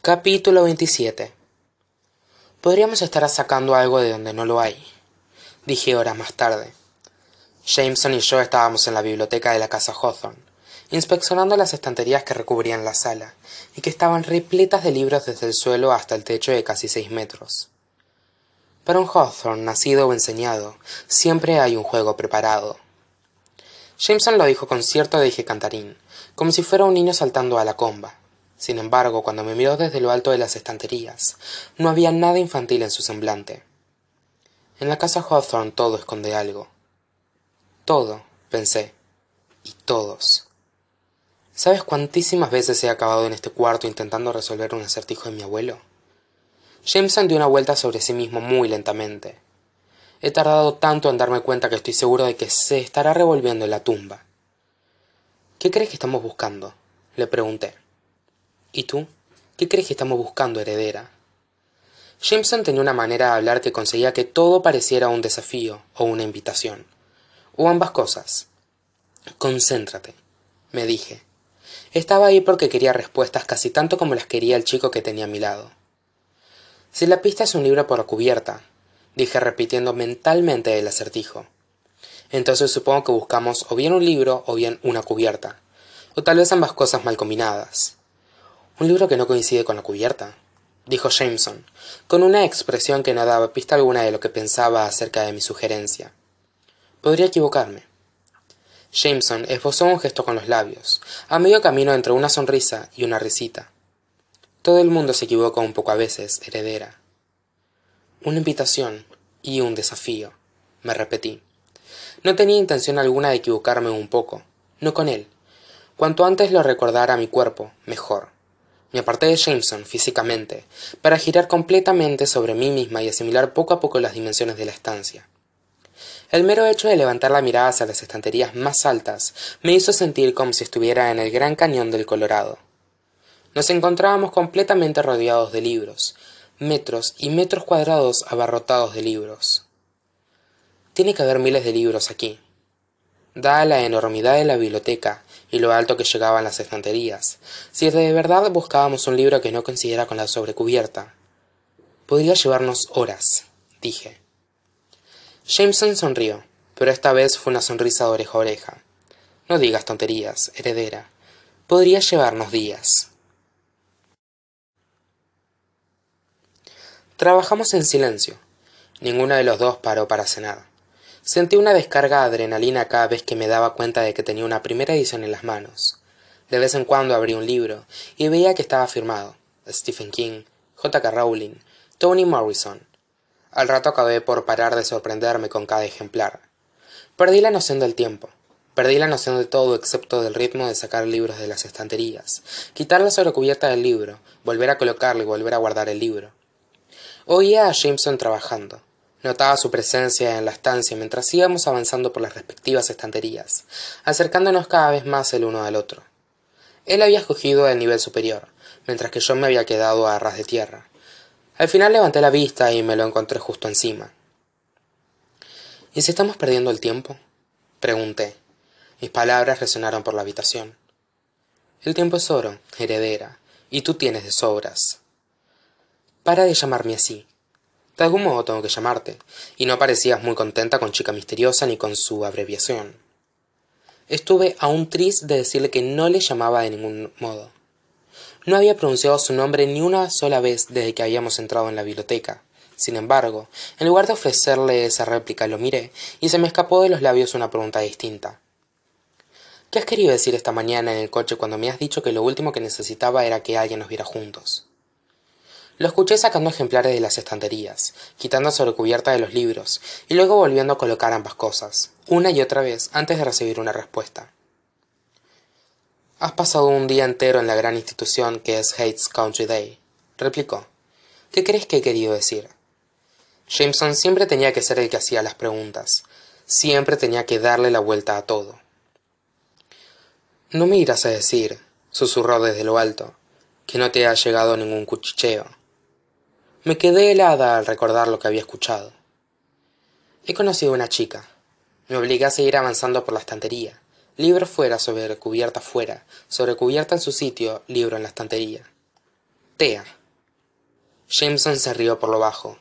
capítulo veintisiete. Podríamos estar sacando algo de donde no lo hay dije horas más tarde. Jameson y yo estábamos en la biblioteca de la casa hawthorne inspeccionando las estanterías que recubrían la sala y que estaban repletas de libros desde el suelo hasta el techo de casi seis metros. Para un hawthorne nacido o enseñado siempre hay un juego preparado. Jameson lo dijo con cierto deje cantarín como si fuera un niño saltando a la comba sin embargo cuando me miró desde lo alto de las estanterías no había nada infantil en su semblante. En la casa hawthorne todo esconde algo. Todo pensé. Y todos. Sabes cuantísimas veces he acabado en este cuarto intentando resolver un acertijo de mi abuelo jameson dio una vuelta sobre sí mismo muy lentamente. He tardado tanto en darme cuenta que estoy seguro de que se estará revolviendo en la tumba. Qué crees que estamos buscando le pregunté y tú qué crees que estamos buscando heredera jameson tenía una manera de hablar que conseguía que todo pareciera un desafío o una invitación. O ambas cosas. Concéntrate me dije. Estaba ahí porque quería respuestas casi tanto como las quería el chico que tenía a mi lado. Si la pista es un libro por cubierta dije repitiendo mentalmente el acertijo. Entonces supongo que buscamos o bien un libro o bien una cubierta. O tal vez ambas cosas mal combinadas un libro que no coincide con la cubierta dijo jameson con una expresión que no daba pista alguna de lo que pensaba acerca de mi sugerencia podría equivocarme. Jameson esbozó un gesto con los labios a medio camino entre una sonrisa y una risita. Todo el mundo se equivoca un poco a veces heredera. Una invitación y un desafío me repetí. No tenía intención alguna de equivocarme un poco no con él. Cuanto antes lo recordara mi cuerpo mejor me aparté de jameson físicamente para girar completamente sobre mí misma y asimilar poco a poco las dimensiones de la estancia. El mero hecho de levantar la mirada hacia las estanterías más altas me hizo sentir como si estuviera en el gran cañón del colorado. Nos encontrábamos completamente rodeados de libros metros y metros cuadrados abarrotados de libros. Tiene que haber miles de libros aquí. Dada la enormidad de la biblioteca y lo alto que llegaban las estanterías. Si de verdad buscábamos un libro que no coincidiera con la sobrecubierta. Podría llevarnos horas dije. Jameson sonrió pero esta vez fue una sonrisa de oreja a oreja. No digas tonterías heredera. Podría llevarnos días. Trabajamos en silencio. Ninguno de los dos paró para cenar sentí una descarga de adrenalina cada vez que me daba cuenta de que tenía una primera edición en las manos. De vez en cuando abría un libro y veía que estaba firmado. Stephen king j k. Rowling toni morrison. Al rato acabé por parar de sorprenderme con cada ejemplar. Perdí la noción del tiempo. Perdí la noción de todo excepto del ritmo de sacar libros de las estanterías. Quitar la sobrecubierta del libro. Volver a colocarlo y volver a guardar el libro. Oía a jameson trabajando notaba su presencia en la estancia mientras íbamos avanzando por las respectivas estanterías acercándonos cada vez más el uno al otro. Él había escogido el nivel superior mientras que yo me había quedado a ras de tierra. Al final levanté la vista y me lo encontré justo encima. Y si estamos perdiendo el tiempo pregunté. Mis palabras resonaron por la habitación. El tiempo es oro heredera y tú tienes de sobras. Para de llamarme así de algún modo tengo que llamarte. Y no parecías muy contenta con chica misteriosa ni con su abreviación. Estuve aún triste de decirle que no le llamaba de ningún modo. No había pronunciado su nombre ni una sola vez desde que habíamos entrado en la biblioteca. Sin embargo en lugar de ofrecerle esa réplica lo miré y se me escapó de los labios una pregunta distinta. Qué has querido decir esta mañana en el coche cuando me has dicho que lo último que necesitaba era que alguien nos viera juntos lo escuché sacando ejemplares de las estanterías quitando sobre cubierta de los libros y luego volviendo a colocar ambas cosas una y otra vez antes de recibir una respuesta. Has pasado un día entero en la gran institución que es Hates Country Day replicó. Qué crees que he querido decir jameson siempre tenía que ser el que hacía las preguntas. Siempre tenía que darle la vuelta a todo. No me irás a decir susurró desde lo alto que no te ha llegado ningún cuchicheo me quedé helada al recordar lo que había escuchado he conocido a una chica me obligué a seguir avanzando por la estantería libro fuera sobre cubierta fuera sobre cubierta en su sitio libro en la estantería Tea. Jameson se rió por lo bajo.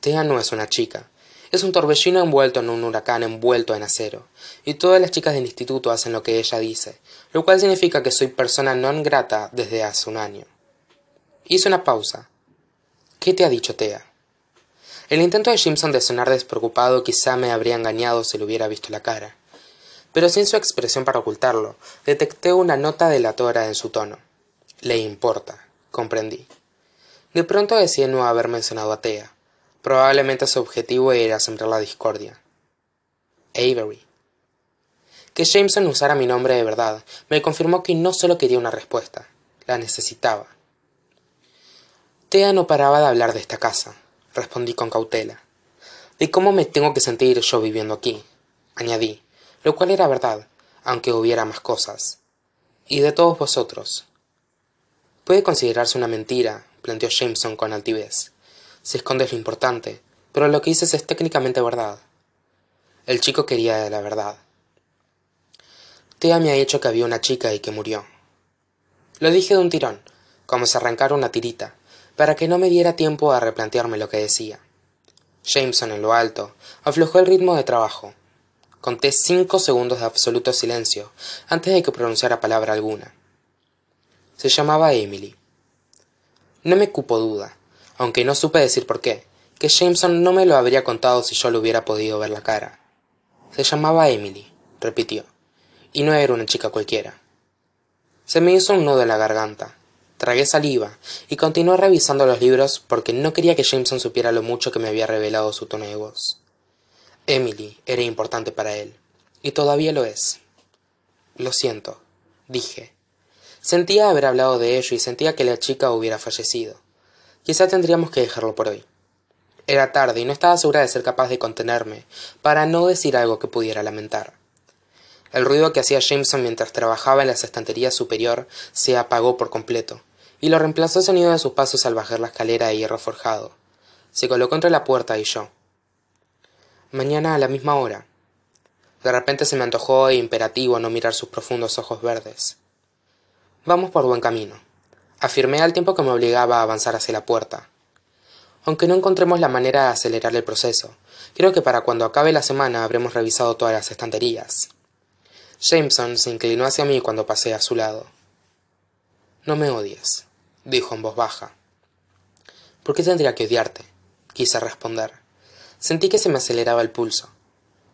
Tea no es una chica. Es un torbellino envuelto en un huracán envuelto en acero. Y todas las chicas del instituto hacen lo que ella dice, lo cual significa que soy persona non grata desde hace un año. Hice una pausa. ¿Qué te ha dicho Tea? El intento de Jameson de sonar despreocupado quizá me habría engañado si le hubiera visto la cara. Pero sin su expresión para ocultarlo, detecté una nota delatora en su tono. Le importa, comprendí. De pronto decía no haber mencionado a Tea. Probablemente su objetivo era sembrar la discordia. Avery. Que Jameson usara mi nombre de verdad me confirmó que no solo quería una respuesta, la necesitaba. Tea no paraba de hablar de esta casa, respondí con cautela. De cómo me tengo que sentir yo viviendo aquí, añadí, lo cual era verdad, aunque hubiera más cosas. Y de todos vosotros. Puede considerarse una mentira, planteó Jameson con altivez si escondes lo importante, pero lo que dices es técnicamente verdad. El chico quería la verdad. Tea me ha dicho que había una chica y que murió. Lo dije de un tirón, como si arrancara una tirita, para que no me diera tiempo a replantearme lo que decía. Jameson, en lo alto, aflojó el ritmo de trabajo. Conté cinco segundos de absoluto silencio antes de que pronunciara palabra alguna. Se llamaba Emily. No me cupo duda aunque no supe decir por qué, que Jameson no me lo habría contado si yo le hubiera podido ver la cara. Se llamaba Emily, repitió, y no era una chica cualquiera. Se me hizo un nudo en la garganta. Tragué saliva y continué revisando los libros porque no quería que Jameson supiera lo mucho que me había revelado su tono de voz. Emily era importante para él, y todavía lo es. Lo siento, dije. Sentía haber hablado de ello y sentía que la chica hubiera fallecido. Quizá tendríamos que dejarlo por hoy. Era tarde y no estaba segura de ser capaz de contenerme para no decir algo que pudiera lamentar. El ruido que hacía Jameson mientras trabajaba en la estantería superior se apagó por completo, y lo reemplazó el sonido de sus pasos al bajar la escalera de hierro forjado. Se colocó entre la puerta y yo. Mañana a la misma hora. De repente se me antojó e imperativo no mirar sus profundos ojos verdes. Vamos por buen camino afirmé al tiempo que me obligaba a avanzar hacia la puerta. Aunque no encontremos la manera de acelerar el proceso, creo que para cuando acabe la semana habremos revisado todas las estanterías. Jameson se inclinó hacia mí cuando pasé a su lado. No me odies, dijo en voz baja. ¿Por qué tendría que odiarte? quise responder. Sentí que se me aceleraba el pulso,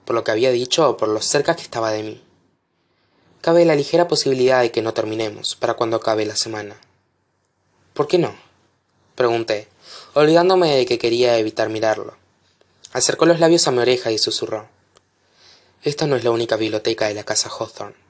por lo que había dicho o por lo cerca que estaba de mí. Cabe la ligera posibilidad de que no terminemos para cuando acabe la semana. ¿Por qué no? pregunté, olvidándome de que quería evitar mirarlo. Acercó los labios a mi oreja y susurró. Esta no es la única biblioteca de la casa Hawthorne.